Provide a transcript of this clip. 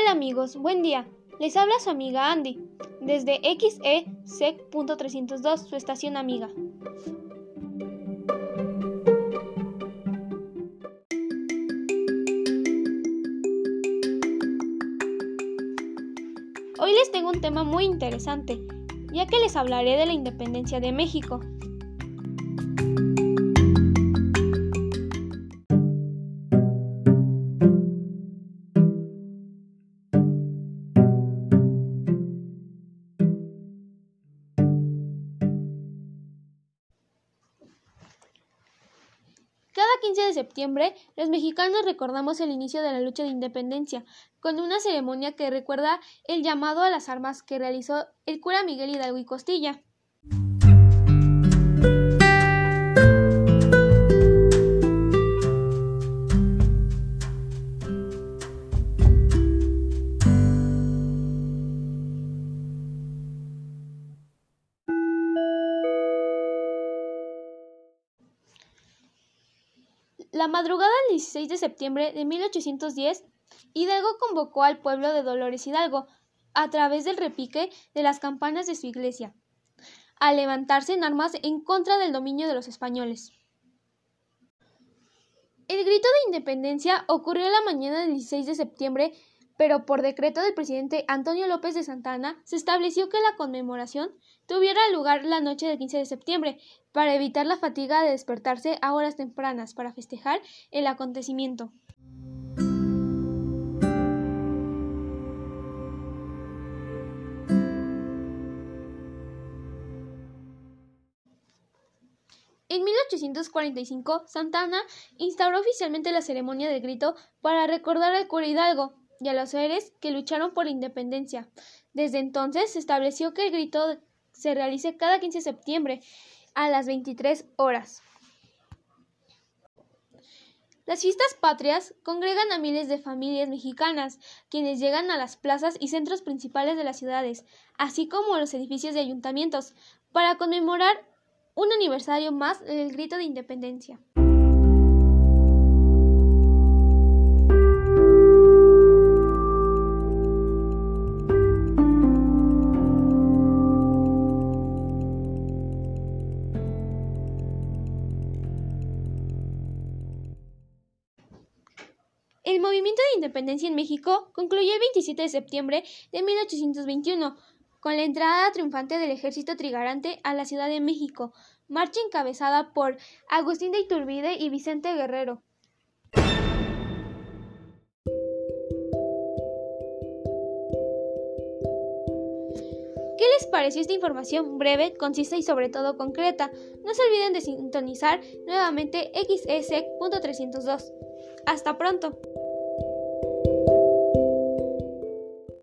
Hola amigos, buen día. Les habla su amiga Andy, desde XESEC.302, su estación amiga. Hoy les tengo un tema muy interesante, ya que les hablaré de la independencia de México. 15 de septiembre, los mexicanos recordamos el inicio de la lucha de independencia, con una ceremonia que recuerda el llamado a las armas que realizó el cura Miguel Hidalgo y Costilla. La madrugada del 16 de septiembre de 1810, Hidalgo convocó al pueblo de Dolores Hidalgo, a través del repique de las campanas de su iglesia, a levantarse en armas en contra del dominio de los españoles. El grito de independencia ocurrió la mañana del 16 de septiembre, pero por decreto del presidente Antonio López de Santana se estableció que la conmemoración tuviera lugar la noche del 15 de septiembre, para evitar la fatiga de despertarse a horas tempranas para festejar el acontecimiento. En 1845, Santana instauró oficialmente la ceremonia del grito para recordar al cura Hidalgo y a los seres que lucharon por la independencia. Desde entonces se estableció que el grito se realice cada 15 de septiembre a las 23 horas. Las fiestas patrias congregan a miles de familias mexicanas, quienes llegan a las plazas y centros principales de las ciudades, así como a los edificios de ayuntamientos, para conmemorar un aniversario más del grito de independencia. El movimiento de independencia en México concluyó el 27 de septiembre de 1821 con la entrada triunfante del ejército trigarante a la Ciudad de México, marcha encabezada por Agustín de Iturbide y Vicente Guerrero. ¿Qué les pareció esta información breve, concisa y sobre todo concreta? No se olviden de sintonizar nuevamente XESEC.302. Hasta pronto.